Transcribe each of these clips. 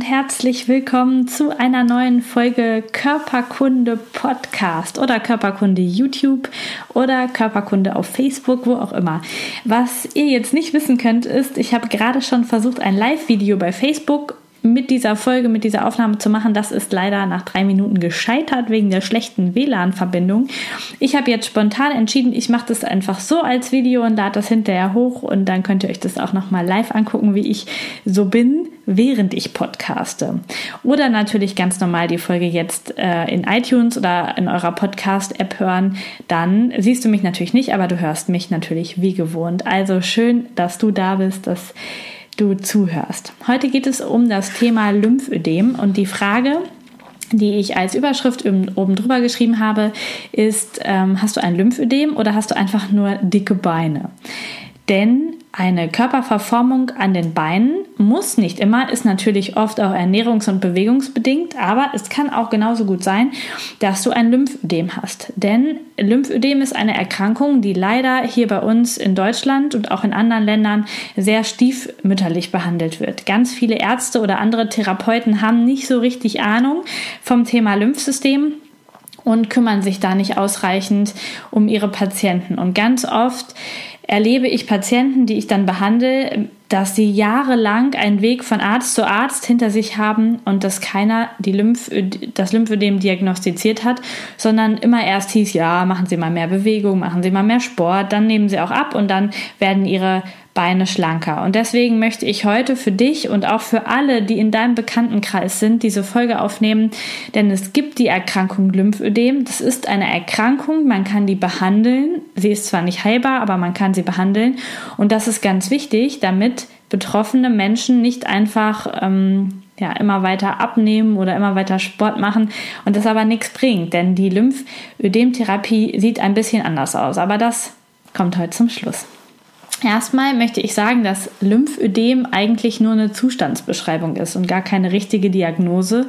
Und herzlich willkommen zu einer neuen Folge Körperkunde Podcast oder Körperkunde YouTube oder Körperkunde auf Facebook, wo auch immer. Was ihr jetzt nicht wissen könnt, ist, ich habe gerade schon versucht, ein Live-Video bei Facebook mit dieser Folge, mit dieser Aufnahme zu machen. Das ist leider nach drei Minuten gescheitert wegen der schlechten WLAN-Verbindung. Ich habe jetzt spontan entschieden, ich mache das einfach so als Video und lade das hinterher hoch und dann könnt ihr euch das auch nochmal live angucken, wie ich so bin, während ich podcaste. Oder natürlich ganz normal die Folge jetzt äh, in iTunes oder in eurer Podcast-App hören. Dann siehst du mich natürlich nicht, aber du hörst mich natürlich wie gewohnt. Also schön, dass du da bist, dass du zuhörst. Heute geht es um das Thema Lymphödem und die Frage, die ich als Überschrift oben drüber geschrieben habe, ist, ähm, hast du ein Lymphödem oder hast du einfach nur dicke Beine? Denn eine Körperverformung an den Beinen muss nicht immer, ist natürlich oft auch ernährungs- und bewegungsbedingt, aber es kann auch genauso gut sein, dass du ein Lymphödem hast. Denn Lymphödem ist eine Erkrankung, die leider hier bei uns in Deutschland und auch in anderen Ländern sehr stiefmütterlich behandelt wird. Ganz viele Ärzte oder andere Therapeuten haben nicht so richtig Ahnung vom Thema Lymphsystem und kümmern sich da nicht ausreichend um ihre Patienten. Und ganz oft erlebe ich Patienten, die ich dann behandle, dass sie jahrelang einen Weg von Arzt zu Arzt hinter sich haben und dass keiner die Lymph das Lymphödem diagnostiziert hat, sondern immer erst hieß, ja, machen Sie mal mehr Bewegung, machen Sie mal mehr Sport, dann nehmen Sie auch ab und dann werden Ihre Beine schlanker. Und deswegen möchte ich heute für dich und auch für alle, die in deinem Bekanntenkreis sind, diese Folge aufnehmen, denn es gibt die Erkrankung Lymphödem. Das ist eine Erkrankung, man kann die behandeln. Sie ist zwar nicht heilbar, aber man kann sie behandeln. Und das ist ganz wichtig, damit betroffene Menschen nicht einfach ähm, ja, immer weiter abnehmen oder immer weiter Sport machen und das aber nichts bringt, denn die Lymphödemtherapie sieht ein bisschen anders aus. Aber das kommt heute zum Schluss. Erstmal möchte ich sagen, dass Lymphödem eigentlich nur eine Zustandsbeschreibung ist und gar keine richtige Diagnose.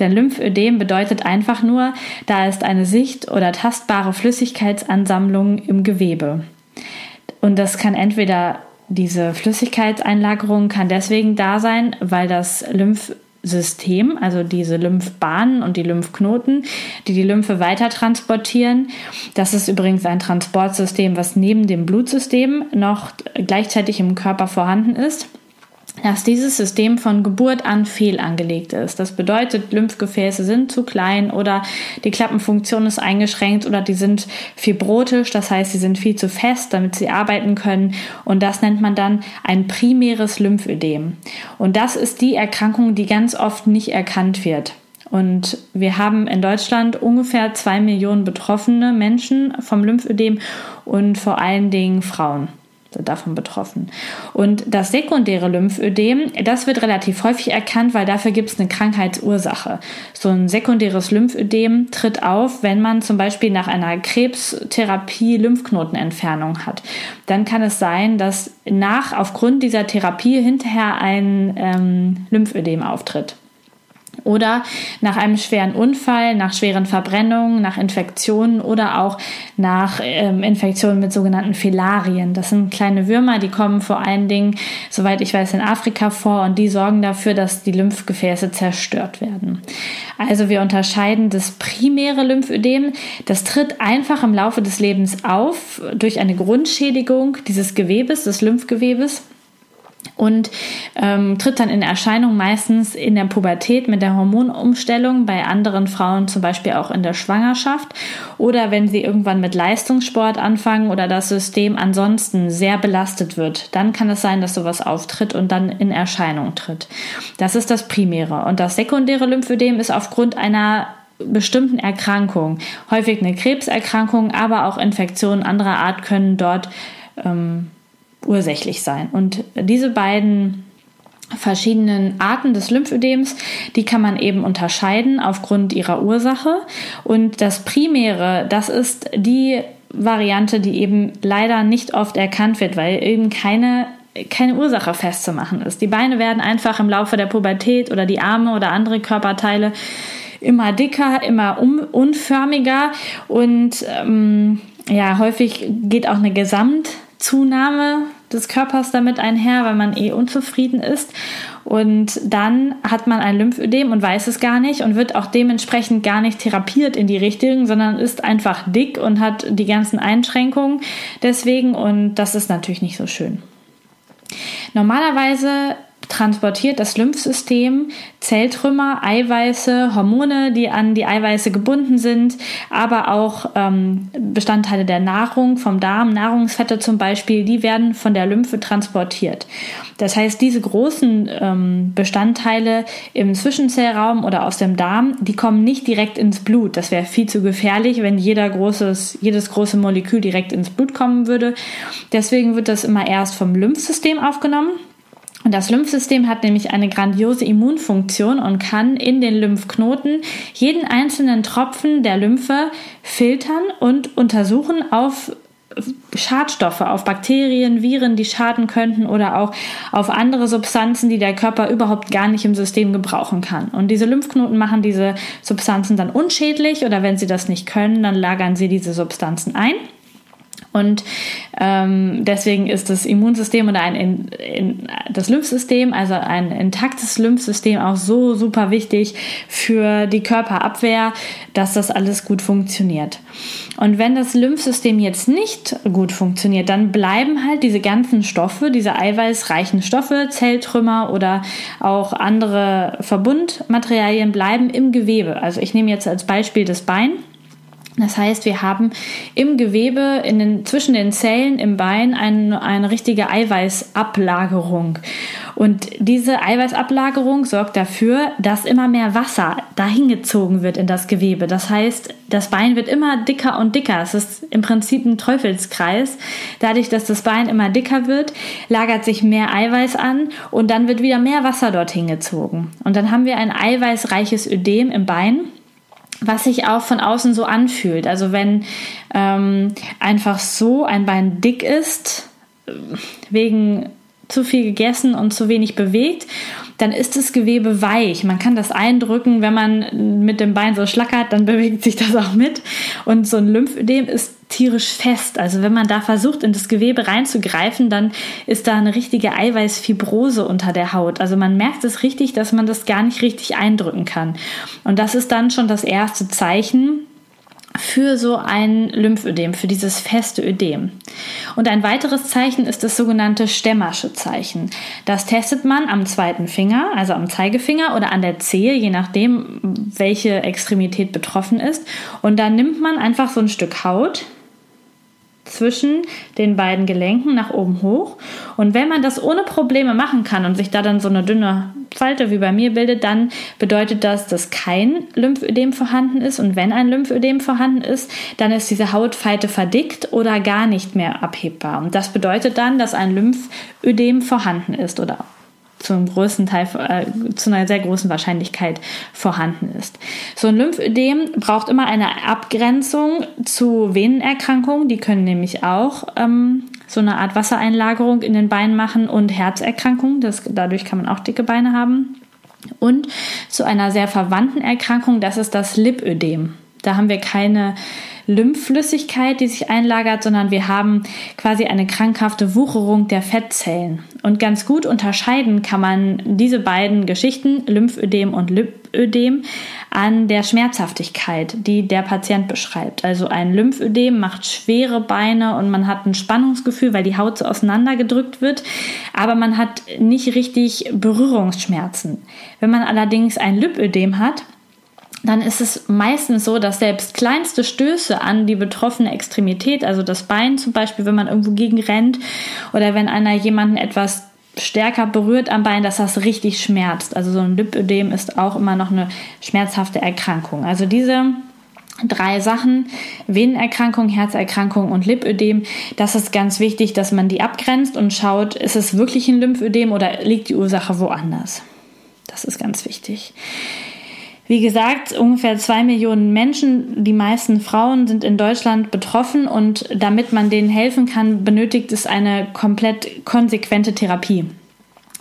Denn Lymphödem bedeutet einfach nur, da ist eine sicht- oder tastbare Flüssigkeitsansammlung im Gewebe. Und das kann entweder diese Flüssigkeitseinlagerung kann deswegen da sein, weil das Lymph System, also diese Lymphbahnen und die Lymphknoten, die die Lymphe weiter transportieren. Das ist übrigens ein Transportsystem, was neben dem Blutsystem noch gleichzeitig im Körper vorhanden ist dass dieses System von Geburt an fehlangelegt ist. Das bedeutet, Lymphgefäße sind zu klein oder die Klappenfunktion ist eingeschränkt oder die sind fibrotisch, das heißt, sie sind viel zu fest, damit sie arbeiten können. Und das nennt man dann ein primäres Lymphödem. Und das ist die Erkrankung, die ganz oft nicht erkannt wird. Und wir haben in Deutschland ungefähr zwei Millionen betroffene Menschen vom Lymphödem und vor allen Dingen Frauen davon betroffen. Und das sekundäre Lymphödem, das wird relativ häufig erkannt, weil dafür gibt es eine Krankheitsursache. So ein sekundäres Lymphödem tritt auf, wenn man zum Beispiel nach einer Krebstherapie Lymphknotenentfernung hat. Dann kann es sein, dass nach aufgrund dieser Therapie hinterher ein ähm, Lymphödem auftritt. Oder nach einem schweren Unfall, nach schweren Verbrennungen, nach Infektionen oder auch nach ähm, Infektionen mit sogenannten Filarien. Das sind kleine Würmer, die kommen vor allen Dingen, soweit ich weiß, in Afrika vor und die sorgen dafür, dass die Lymphgefäße zerstört werden. Also wir unterscheiden das primäre Lymphödem. Das tritt einfach im Laufe des Lebens auf durch eine Grundschädigung dieses Gewebes, des Lymphgewebes und ähm, tritt dann in Erscheinung meistens in der Pubertät mit der Hormonumstellung, bei anderen Frauen zum Beispiel auch in der Schwangerschaft oder wenn sie irgendwann mit Leistungssport anfangen oder das System ansonsten sehr belastet wird, dann kann es sein, dass sowas auftritt und dann in Erscheinung tritt. Das ist das Primäre. Und das sekundäre Lymphödem ist aufgrund einer bestimmten Erkrankung, häufig eine Krebserkrankung, aber auch Infektionen anderer Art können dort ähm, ursächlich sein. Und diese beiden verschiedenen Arten des Lymphödems, die kann man eben unterscheiden aufgrund ihrer Ursache. Und das Primäre, das ist die Variante, die eben leider nicht oft erkannt wird, weil eben keine keine Ursache festzumachen ist. Die Beine werden einfach im Laufe der Pubertät oder die Arme oder andere Körperteile immer dicker, immer unförmiger und ähm, ja, häufig geht auch eine Gesamtzunahme des Körpers damit einher, weil man eh unzufrieden ist. Und dann hat man ein Lymphödem und weiß es gar nicht und wird auch dementsprechend gar nicht therapiert in die Richtung, sondern ist einfach dick und hat die ganzen Einschränkungen deswegen. Und das ist natürlich nicht so schön. Normalerweise transportiert das Lymphsystem Zelltrümmer, Eiweiße, Hormone, die an die Eiweiße gebunden sind, aber auch ähm, Bestandteile der Nahrung, vom Darm, Nahrungsfette zum Beispiel, die werden von der Lymphe transportiert. Das heißt, diese großen ähm, Bestandteile im Zwischenzellraum oder aus dem Darm, die kommen nicht direkt ins Blut. Das wäre viel zu gefährlich, wenn jeder großes, jedes große Molekül direkt ins Blut kommen würde. Deswegen wird das immer erst vom Lymphsystem aufgenommen. Und das Lymphsystem hat nämlich eine grandiose Immunfunktion und kann in den Lymphknoten jeden einzelnen Tropfen der Lymphe filtern und untersuchen auf Schadstoffe, auf Bakterien, Viren, die schaden könnten oder auch auf andere Substanzen, die der Körper überhaupt gar nicht im System gebrauchen kann. Und diese Lymphknoten machen diese Substanzen dann unschädlich oder wenn sie das nicht können, dann lagern sie diese Substanzen ein. Und ähm, deswegen ist das Immunsystem oder ein, in, in, das Lymphsystem, also ein intaktes Lymphsystem, auch so super wichtig für die Körperabwehr, dass das alles gut funktioniert. Und wenn das Lymphsystem jetzt nicht gut funktioniert, dann bleiben halt diese ganzen Stoffe, diese eiweißreichen Stoffe, Zelltrümmer oder auch andere Verbundmaterialien bleiben im Gewebe. Also ich nehme jetzt als Beispiel das Bein. Das heißt, wir haben im Gewebe, in den, zwischen den Zellen im Bein eine, eine richtige Eiweißablagerung. Und diese Eiweißablagerung sorgt dafür, dass immer mehr Wasser dahin gezogen wird in das Gewebe. Das heißt, das Bein wird immer dicker und dicker. Es ist im Prinzip ein Teufelskreis. Dadurch, dass das Bein immer dicker wird, lagert sich mehr Eiweiß an und dann wird wieder mehr Wasser dorthin gezogen. Und dann haben wir ein eiweißreiches Ödem im Bein was sich auch von außen so anfühlt. Also wenn ähm, einfach so ein Bein dick ist, wegen zu viel gegessen und zu wenig bewegt, dann ist das Gewebe weich. Man kann das eindrücken, wenn man mit dem Bein so schlackert, dann bewegt sich das auch mit. Und so ein Lymphödem ist tierisch fest. Also wenn man da versucht, in das Gewebe reinzugreifen, dann ist da eine richtige Eiweißfibrose unter der Haut. Also man merkt es richtig, dass man das gar nicht richtig eindrücken kann. Und das ist dann schon das erste Zeichen, für so ein Lymphödem, für dieses feste Ödem. Und ein weiteres Zeichen ist das sogenannte Stämmersche Zeichen. Das testet man am zweiten Finger, also am Zeigefinger oder an der Zehe, je nachdem, welche Extremität betroffen ist. Und dann nimmt man einfach so ein Stück Haut, zwischen den beiden Gelenken nach oben hoch. Und wenn man das ohne Probleme machen kann und sich da dann so eine dünne Falte wie bei mir bildet, dann bedeutet das, dass kein Lymphödem vorhanden ist. Und wenn ein Lymphödem vorhanden ist, dann ist diese Hautfalte verdickt oder gar nicht mehr abhebbar. Und das bedeutet dann, dass ein Lymphödem vorhanden ist oder zum größten Teil, äh, zu einer sehr großen Wahrscheinlichkeit vorhanden ist. So ein Lymphödem braucht immer eine Abgrenzung zu Venenerkrankungen. Die können nämlich auch ähm, so eine Art Wassereinlagerung in den Beinen machen und Herzerkrankungen. Das, dadurch kann man auch dicke Beine haben. Und zu einer sehr verwandten Erkrankung, das ist das Lipödem. Da haben wir keine Lymphflüssigkeit, die sich einlagert, sondern wir haben quasi eine krankhafte Wucherung der Fettzellen. Und ganz gut unterscheiden kann man diese beiden Geschichten, Lymphödem und Lipödem, an der Schmerzhaftigkeit, die der Patient beschreibt. Also ein Lymphödem macht schwere Beine und man hat ein Spannungsgefühl, weil die Haut so auseinandergedrückt wird, aber man hat nicht richtig Berührungsschmerzen. Wenn man allerdings ein Lipödem hat, dann ist es meistens so, dass selbst kleinste Stöße an die betroffene Extremität, also das Bein zum Beispiel, wenn man irgendwo gegen rennt oder wenn einer jemanden etwas stärker berührt am Bein, dass das richtig schmerzt. Also so ein Lipödem ist auch immer noch eine schmerzhafte Erkrankung. Also diese drei Sachen, Venenerkrankung, Herzerkrankung und Lipödem. Das ist ganz wichtig, dass man die abgrenzt und schaut, ist es wirklich ein Lymphödem oder liegt die Ursache woanders. Das ist ganz wichtig. Wie gesagt, ungefähr zwei Millionen Menschen, die meisten Frauen sind in Deutschland betroffen und damit man denen helfen kann, benötigt es eine komplett konsequente Therapie.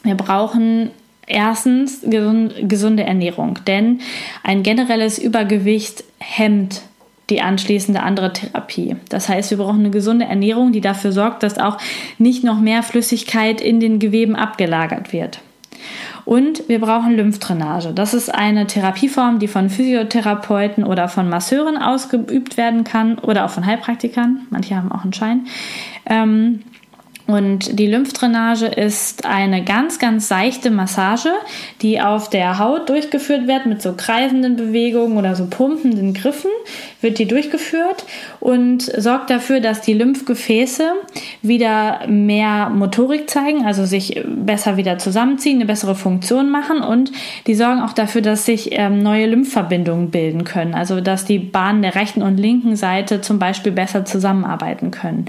Wir brauchen erstens gesunde Ernährung, denn ein generelles Übergewicht hemmt die anschließende andere Therapie. Das heißt, wir brauchen eine gesunde Ernährung, die dafür sorgt, dass auch nicht noch mehr Flüssigkeit in den Geweben abgelagert wird. Und wir brauchen Lymphdrainage. Das ist eine Therapieform, die von Physiotherapeuten oder von Masseuren ausgeübt werden kann oder auch von Heilpraktikern. Manche haben auch einen Schein. Ähm, und die Lymphdrainage ist eine ganz, ganz seichte Massage, die auf der Haut durchgeführt wird mit so kreisenden Bewegungen oder so pumpenden Griffen, wird die durchgeführt und sorgt dafür, dass die Lymphgefäße wieder mehr Motorik zeigen, also sich besser wieder zusammenziehen, eine bessere Funktion machen und die sorgen auch dafür, dass sich ähm, neue Lymphverbindungen bilden können, also dass die Bahnen der rechten und linken Seite zum Beispiel besser zusammenarbeiten können.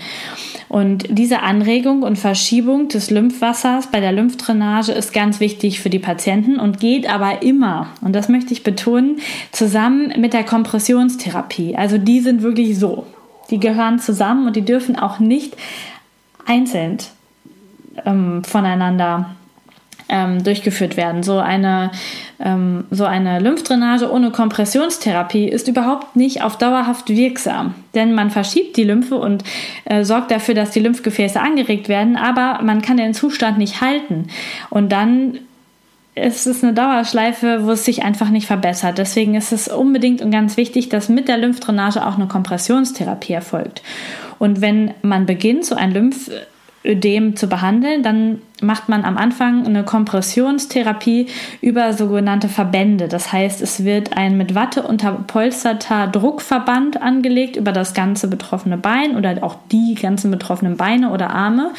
Und diese Anregung und Verschiebung des Lymphwassers bei der Lymphdrainage ist ganz wichtig für die Patienten und geht aber immer, und das möchte ich betonen, zusammen mit der Kompressionstherapie. Also die sind wirklich so. Die gehören zusammen und die dürfen auch nicht einzeln ähm, voneinander ähm, durchgeführt werden. So eine, ähm, so eine Lymphdrainage ohne Kompressionstherapie ist überhaupt nicht auf dauerhaft wirksam, denn man verschiebt die Lymphe und äh, sorgt dafür, dass die Lymphgefäße angeregt werden, aber man kann den Zustand nicht halten und dann ist es eine Dauerschleife, wo es sich einfach nicht verbessert. Deswegen ist es unbedingt und ganz wichtig, dass mit der Lymphdrainage auch eine Kompressionstherapie erfolgt. Und wenn man beginnt, so ein Lymph Ödem zu behandeln, dann macht man am Anfang eine Kompressionstherapie über sogenannte Verbände. Das heißt, es wird ein mit Watte unterpolsterter Druckverband angelegt über das ganze betroffene Bein oder auch die ganzen betroffenen Beine oder Arme,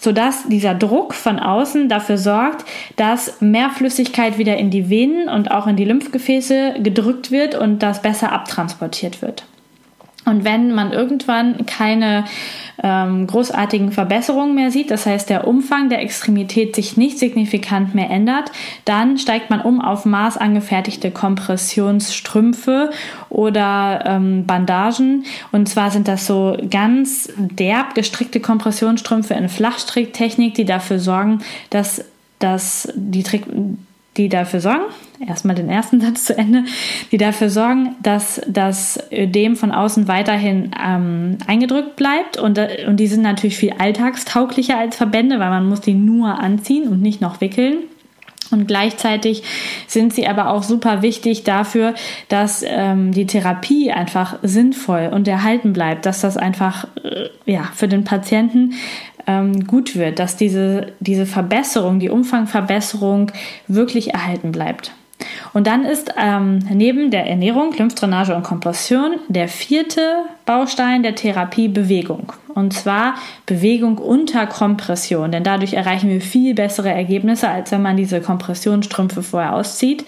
sodass dieser Druck von außen dafür sorgt, dass mehr Flüssigkeit wieder in die Venen und auch in die Lymphgefäße gedrückt wird und das besser abtransportiert wird. Und wenn man irgendwann keine ähm, großartigen Verbesserungen mehr sieht, das heißt der Umfang der Extremität sich nicht signifikant mehr ändert, dann steigt man um auf maßangefertigte Kompressionsstrümpfe oder ähm, Bandagen. Und zwar sind das so ganz derb gestrickte Kompressionsstrümpfe in Flachstricktechnik, die dafür sorgen, dass, dass die Trick die dafür sorgen, erstmal den ersten Satz zu Ende, die dafür sorgen, dass das Ödem von außen weiterhin ähm, eingedrückt bleibt und, äh, und die sind natürlich viel alltagstauglicher als Verbände, weil man muss die nur anziehen und nicht noch wickeln. Und gleichzeitig sind sie aber auch super wichtig dafür, dass ähm, die Therapie einfach sinnvoll und erhalten bleibt, dass das einfach äh, ja, für den Patienten ähm, gut wird, dass diese, diese Verbesserung, die Umfangverbesserung wirklich erhalten bleibt. Und dann ist ähm, neben der Ernährung, Lymphdrainage und Kompression der vierte Baustein der Therapie Bewegung. Und zwar Bewegung unter Kompression, denn dadurch erreichen wir viel bessere Ergebnisse, als wenn man diese Kompressionsstrümpfe vorher auszieht.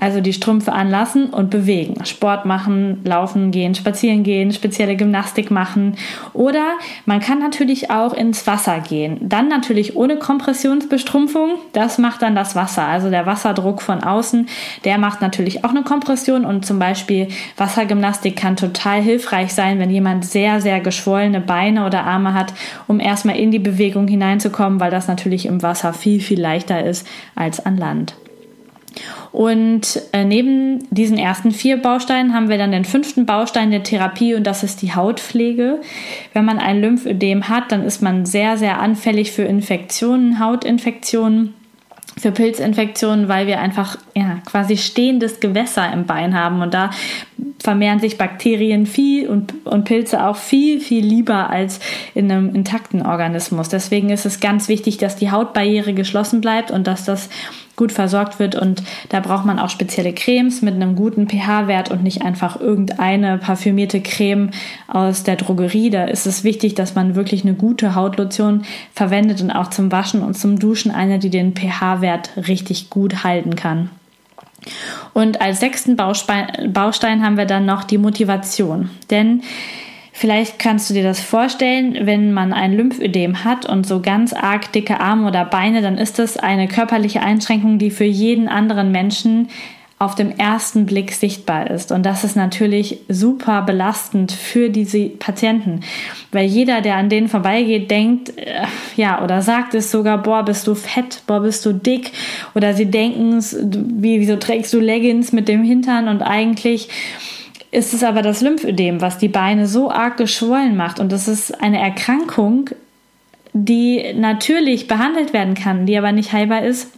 Also die Strümpfe anlassen und bewegen. Sport machen, laufen gehen, spazieren gehen, spezielle Gymnastik machen. Oder man kann natürlich auch ins Wasser gehen. Dann natürlich ohne Kompressionsbestrumpfung. Das macht dann das Wasser. Also der Wasserdruck von außen, der macht natürlich auch eine Kompression. Und zum Beispiel Wassergymnastik kann total hilfreich sein, wenn jemand sehr, sehr geschwollene Beine Beine oder Arme hat, um erstmal in die Bewegung hineinzukommen, weil das natürlich im Wasser viel, viel leichter ist als an Land. Und äh, neben diesen ersten vier Bausteinen haben wir dann den fünften Baustein der Therapie und das ist die Hautpflege. Wenn man ein Lymphödem hat, dann ist man sehr, sehr anfällig für Infektionen, Hautinfektionen für Pilzinfektionen, weil wir einfach ja, quasi stehendes Gewässer im Bein haben und da vermehren sich Bakterien viel und, und Pilze auch viel, viel lieber als in einem intakten Organismus. Deswegen ist es ganz wichtig, dass die Hautbarriere geschlossen bleibt und dass das gut versorgt wird. Und da braucht man auch spezielle Cremes mit einem guten pH-Wert und nicht einfach irgendeine parfümierte Creme aus der Drogerie. Da ist es wichtig, dass man wirklich eine gute Hautlotion verwendet und auch zum Waschen und zum Duschen eine, die den pH-Wert richtig gut halten kann. Und als sechsten Baustein haben wir dann noch die Motivation. Denn Vielleicht kannst du dir das vorstellen, wenn man ein Lymphödem hat und so ganz arg dicke Arme oder Beine, dann ist das eine körperliche Einschränkung, die für jeden anderen Menschen auf dem ersten Blick sichtbar ist. Und das ist natürlich super belastend für diese Patienten, weil jeder, der an denen vorbeigeht, denkt, äh, ja, oder sagt es sogar, boah, bist du fett, boah, bist du dick, oder sie denken, wie, wieso trägst du Leggings mit dem Hintern? Und eigentlich ist es aber das Lymphödem, was die Beine so arg geschwollen macht. Und das ist eine Erkrankung, die natürlich behandelt werden kann, die aber nicht heilbar ist.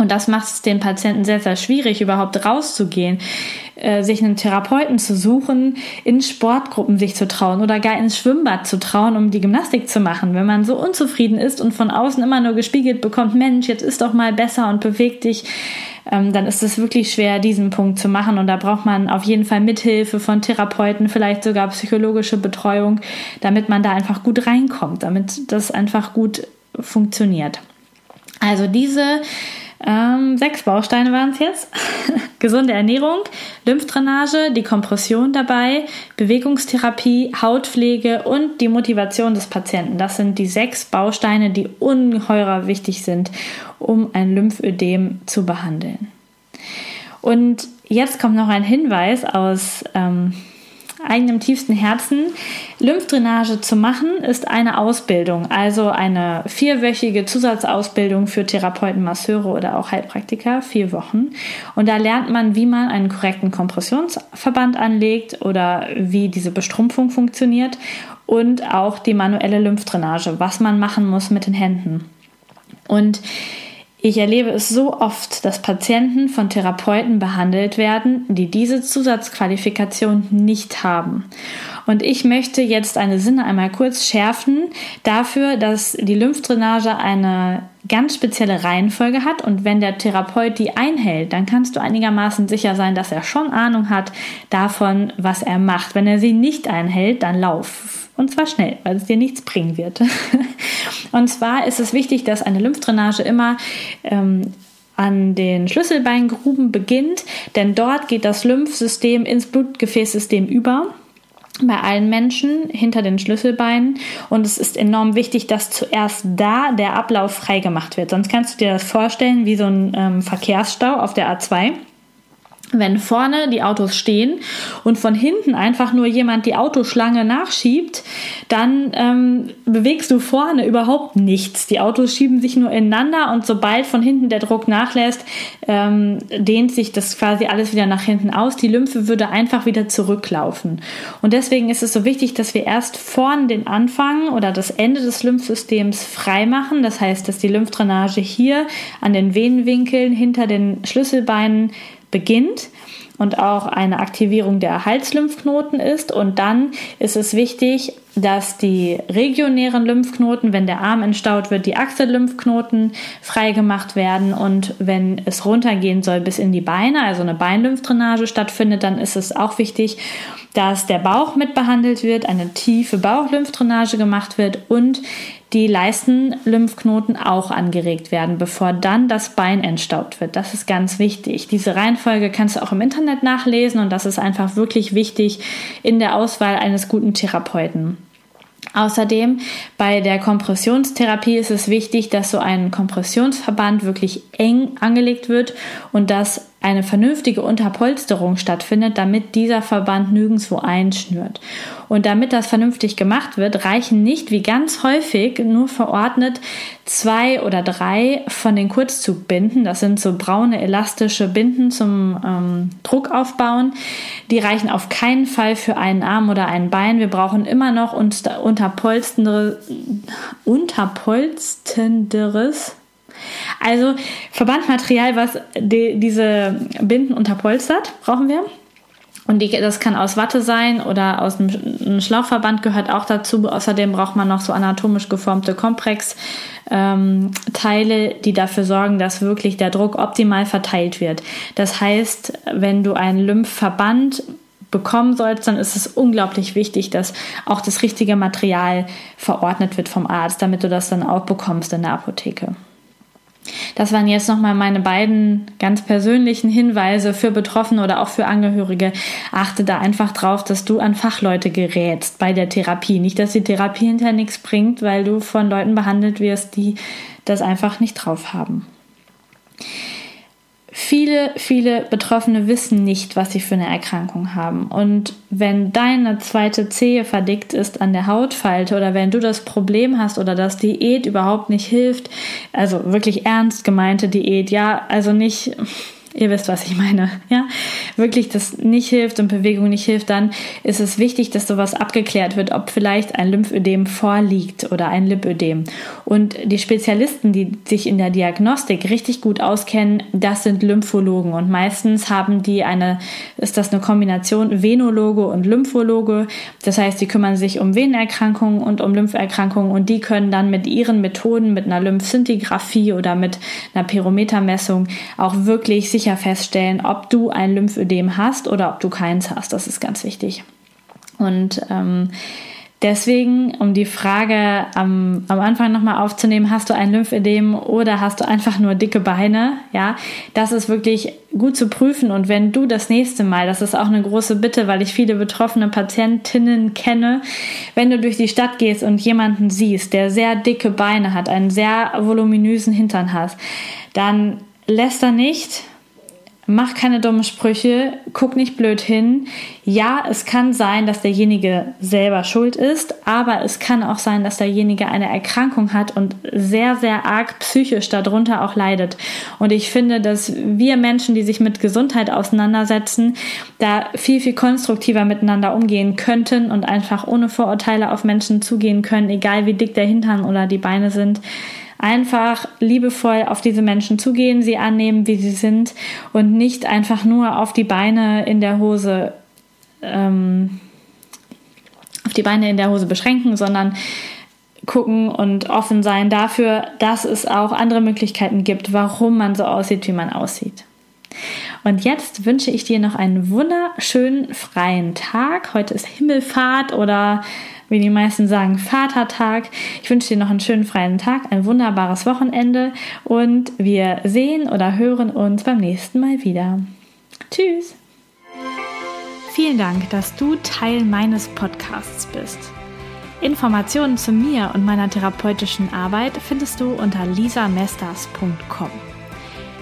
Und das macht es den Patienten sehr, sehr schwierig, überhaupt rauszugehen, äh, sich einen Therapeuten zu suchen, in Sportgruppen sich zu trauen oder gar ins Schwimmbad zu trauen, um die Gymnastik zu machen. Wenn man so unzufrieden ist und von außen immer nur gespiegelt bekommt, Mensch, jetzt ist doch mal besser und beweg dich, ähm, dann ist es wirklich schwer, diesen Punkt zu machen. Und da braucht man auf jeden Fall Mithilfe von Therapeuten, vielleicht sogar psychologische Betreuung, damit man da einfach gut reinkommt, damit das einfach gut funktioniert. Also diese ähm, sechs Bausteine waren es jetzt. Gesunde Ernährung, Lymphdrainage, die Kompression dabei, Bewegungstherapie, Hautpflege und die Motivation des Patienten. Das sind die sechs Bausteine, die ungeheuer wichtig sind, um ein Lymphödem zu behandeln. Und jetzt kommt noch ein Hinweis aus ähm, eigenem tiefsten Herzen. Lymphdrainage zu machen ist eine Ausbildung, also eine vierwöchige Zusatzausbildung für Therapeuten, Masseure oder auch Heilpraktiker, vier Wochen. Und da lernt man, wie man einen korrekten Kompressionsverband anlegt oder wie diese Bestrumpfung funktioniert und auch die manuelle Lymphdrainage, was man machen muss mit den Händen. Und ich erlebe es so oft, dass Patienten von Therapeuten behandelt werden, die diese Zusatzqualifikation nicht haben. Und ich möchte jetzt eine Sinne einmal kurz schärfen dafür, dass die Lymphdrainage eine ganz spezielle Reihenfolge hat und wenn der Therapeut die einhält, dann kannst du einigermaßen sicher sein, dass er schon Ahnung hat davon, was er macht. Wenn er sie nicht einhält, dann lauf. Und zwar schnell, weil es dir nichts bringen wird. Und zwar ist es wichtig, dass eine Lymphdrainage immer ähm, an den Schlüsselbeingruben beginnt, denn dort geht das Lymphsystem ins Blutgefäßsystem über bei allen Menschen hinter den Schlüsselbeinen und es ist enorm wichtig, dass zuerst da der Ablauf freigemacht wird. Sonst kannst du dir das vorstellen wie so ein ähm, Verkehrsstau auf der A2 wenn vorne die Autos stehen und von hinten einfach nur jemand die Autoschlange nachschiebt, dann ähm, bewegst du vorne überhaupt nichts. Die Autos schieben sich nur ineinander und sobald von hinten der Druck nachlässt, ähm, dehnt sich das quasi alles wieder nach hinten aus. Die Lymphe würde einfach wieder zurücklaufen. Und deswegen ist es so wichtig, dass wir erst vorne den Anfang oder das Ende des Lymphsystems frei machen. Das heißt, dass die Lymphdrainage hier an den Venenwinkeln hinter den Schlüsselbeinen beginnt und auch eine Aktivierung der Halslymphknoten ist. Und dann ist es wichtig, dass die regionären Lymphknoten, wenn der Arm entstaut wird, die Achsellymphknoten freigemacht werden. Und wenn es runtergehen soll bis in die Beine, also eine Beinlymphdrainage stattfindet, dann ist es auch wichtig, dass der Bauch mit behandelt wird, eine tiefe Bauchlymphdrainage gemacht wird und die Leistenlymphknoten auch angeregt werden, bevor dann das Bein entstaubt wird. Das ist ganz wichtig. Diese Reihenfolge kannst du auch im Internet nachlesen und das ist einfach wirklich wichtig in der Auswahl eines guten Therapeuten. Außerdem bei der Kompressionstherapie ist es wichtig, dass so ein Kompressionsverband wirklich eng angelegt wird und dass eine vernünftige Unterpolsterung stattfindet, damit dieser Verband nirgendwo einschnürt. Und damit das vernünftig gemacht wird, reichen nicht wie ganz häufig nur verordnet zwei oder drei von den Kurzzugbinden. Das sind so braune elastische Binden zum ähm, Druck aufbauen. Die reichen auf keinen Fall für einen Arm oder ein Bein. Wir brauchen immer noch unterpolstenderes, unterpolstenderes also Verbandmaterial, was die, diese Binden unterpolstert, brauchen wir. Und die, das kann aus Watte sein oder aus einem, einem Schlauchverband gehört auch dazu. Außerdem braucht man noch so anatomisch geformte Komplex-Teile, ähm, die dafür sorgen, dass wirklich der Druck optimal verteilt wird. Das heißt, wenn du einen Lymphverband bekommen sollst, dann ist es unglaublich wichtig, dass auch das richtige Material verordnet wird vom Arzt, damit du das dann auch bekommst in der Apotheke. Das waren jetzt nochmal meine beiden ganz persönlichen Hinweise für Betroffene oder auch für Angehörige. Achte da einfach drauf, dass du an Fachleute gerätst bei der Therapie. Nicht, dass die Therapie hinterher nichts bringt, weil du von Leuten behandelt wirst, die das einfach nicht drauf haben. Viele, viele Betroffene wissen nicht, was sie für eine Erkrankung haben. Und wenn deine zweite Zehe verdickt ist an der Hautfalte oder wenn du das Problem hast oder dass Diät überhaupt nicht hilft, also wirklich ernst gemeinte Diät, ja, also nicht Ihr wisst, was ich meine. Ja, wirklich das nicht hilft und Bewegung nicht hilft, dann ist es wichtig, dass sowas abgeklärt wird, ob vielleicht ein Lymphödem vorliegt oder ein Lipödem. Und die Spezialisten, die sich in der Diagnostik richtig gut auskennen, das sind Lymphologen. Und meistens haben die eine, ist das eine Kombination Venologe und Lymphologe. Das heißt, die kümmern sich um Venenerkrankungen und um Lympherkrankungen und die können dann mit ihren Methoden, mit einer Lymphszintigraphie oder mit einer Pyrometermessung auch wirklich sich sicher feststellen, ob du ein Lymphödem hast oder ob du keins hast. Das ist ganz wichtig. Und ähm, deswegen, um die Frage am, am Anfang nochmal aufzunehmen, hast du ein Lymphödem oder hast du einfach nur dicke Beine? Ja, das ist wirklich gut zu prüfen. Und wenn du das nächste Mal, das ist auch eine große Bitte, weil ich viele betroffene Patientinnen kenne, wenn du durch die Stadt gehst und jemanden siehst, der sehr dicke Beine hat, einen sehr voluminösen Hintern hat, dann lässt er nicht, mach keine dummen Sprüche, guck nicht blöd hin. Ja, es kann sein, dass derjenige selber schuld ist, aber es kann auch sein, dass derjenige eine Erkrankung hat und sehr, sehr arg psychisch darunter auch leidet. Und ich finde, dass wir Menschen, die sich mit Gesundheit auseinandersetzen, da viel, viel konstruktiver miteinander umgehen könnten und einfach ohne Vorurteile auf Menschen zugehen können, egal wie dick der Hintern oder die Beine sind einfach liebevoll auf diese Menschen zugehen, sie annehmen, wie sie sind und nicht einfach nur auf die Beine in der Hose ähm, auf die Beine in der Hose beschränken, sondern gucken und offen sein dafür, dass es auch andere Möglichkeiten gibt, warum man so aussieht, wie man aussieht. Und jetzt wünsche ich dir noch einen wunderschönen freien Tag. Heute ist Himmelfahrt oder wie die meisten sagen, Vatertag. Ich wünsche dir noch einen schönen freien Tag, ein wunderbares Wochenende und wir sehen oder hören uns beim nächsten Mal wieder. Tschüss! Vielen Dank, dass du Teil meines Podcasts bist. Informationen zu mir und meiner therapeutischen Arbeit findest du unter lisamesters.com.